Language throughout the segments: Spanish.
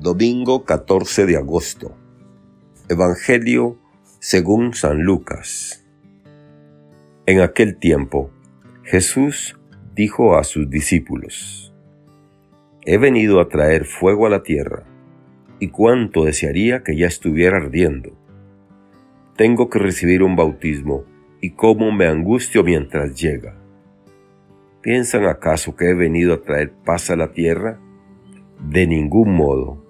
Domingo 14 de agosto. Evangelio según San Lucas. En aquel tiempo, Jesús dijo a sus discípulos, He venido a traer fuego a la tierra, y cuánto desearía que ya estuviera ardiendo. Tengo que recibir un bautismo, y cómo me angustio mientras llega. ¿Piensan acaso que he venido a traer paz a la tierra? De ningún modo.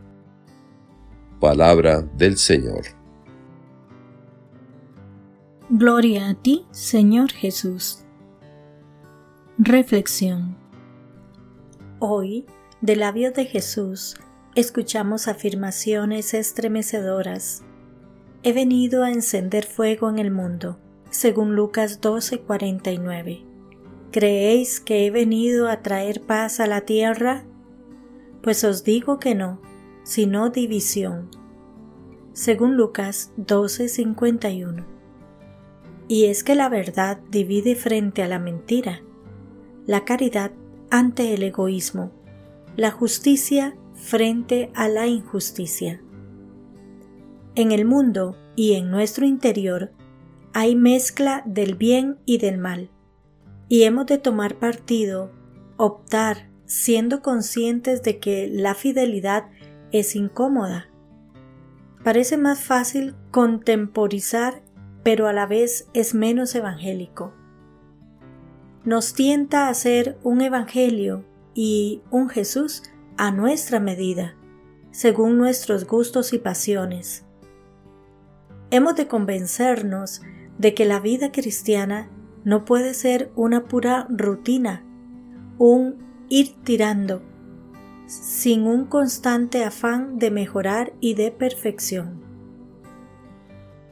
Palabra del Señor. Gloria a ti, Señor Jesús. Reflexión. Hoy, de labios de Jesús, escuchamos afirmaciones estremecedoras. He venido a encender fuego en el mundo, según Lucas 12:49. ¿Creéis que he venido a traer paz a la tierra? Pues os digo que no, sino división. Según Lucas 12:51. Y es que la verdad divide frente a la mentira, la caridad ante el egoísmo, la justicia frente a la injusticia. En el mundo y en nuestro interior hay mezcla del bien y del mal, y hemos de tomar partido, optar, siendo conscientes de que la fidelidad es incómoda. Parece más fácil contemporizar, pero a la vez es menos evangélico. Nos tienta a hacer un evangelio y un Jesús a nuestra medida, según nuestros gustos y pasiones. Hemos de convencernos de que la vida cristiana no puede ser una pura rutina, un ir tirando, sin un constante afán de mejorar y de perfección.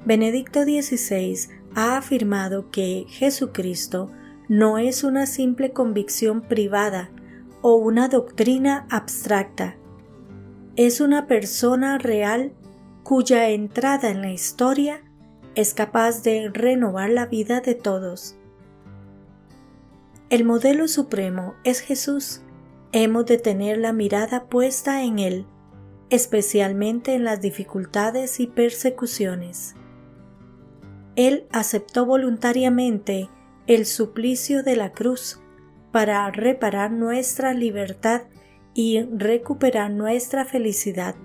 Benedicto XVI ha afirmado que Jesucristo no es una simple convicción privada o una doctrina abstracta. Es una persona real cuya entrada en la historia es capaz de renovar la vida de todos. El modelo supremo es Jesús. Hemos de tener la mirada puesta en Él, especialmente en las dificultades y persecuciones. Él aceptó voluntariamente el suplicio de la cruz para reparar nuestra libertad y recuperar nuestra felicidad.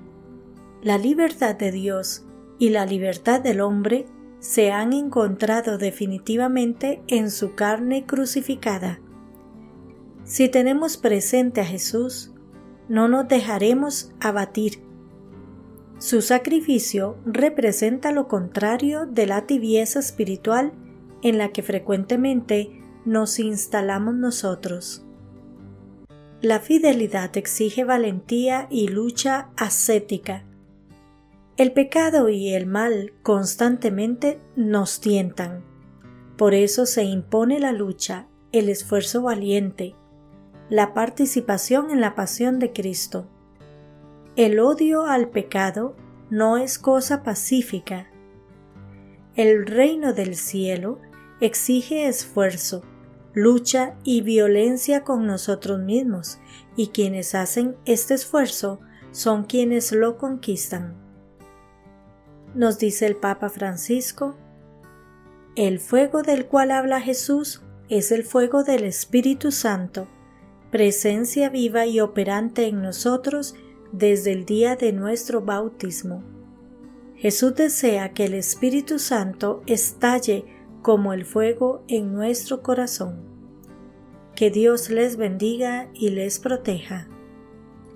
La libertad de Dios y la libertad del hombre se han encontrado definitivamente en su carne crucificada. Si tenemos presente a Jesús, no nos dejaremos abatir. Su sacrificio representa lo contrario de la tibieza espiritual en la que frecuentemente nos instalamos nosotros. La fidelidad exige valentía y lucha ascética, el pecado y el mal constantemente nos tientan. Por eso se impone la lucha, el esfuerzo valiente, la participación en la pasión de Cristo. El odio al pecado no es cosa pacífica. El reino del cielo exige esfuerzo, lucha y violencia con nosotros mismos, y quienes hacen este esfuerzo son quienes lo conquistan nos dice el Papa Francisco, el fuego del cual habla Jesús es el fuego del Espíritu Santo, presencia viva y operante en nosotros desde el día de nuestro bautismo. Jesús desea que el Espíritu Santo estalle como el fuego en nuestro corazón. Que Dios les bendiga y les proteja.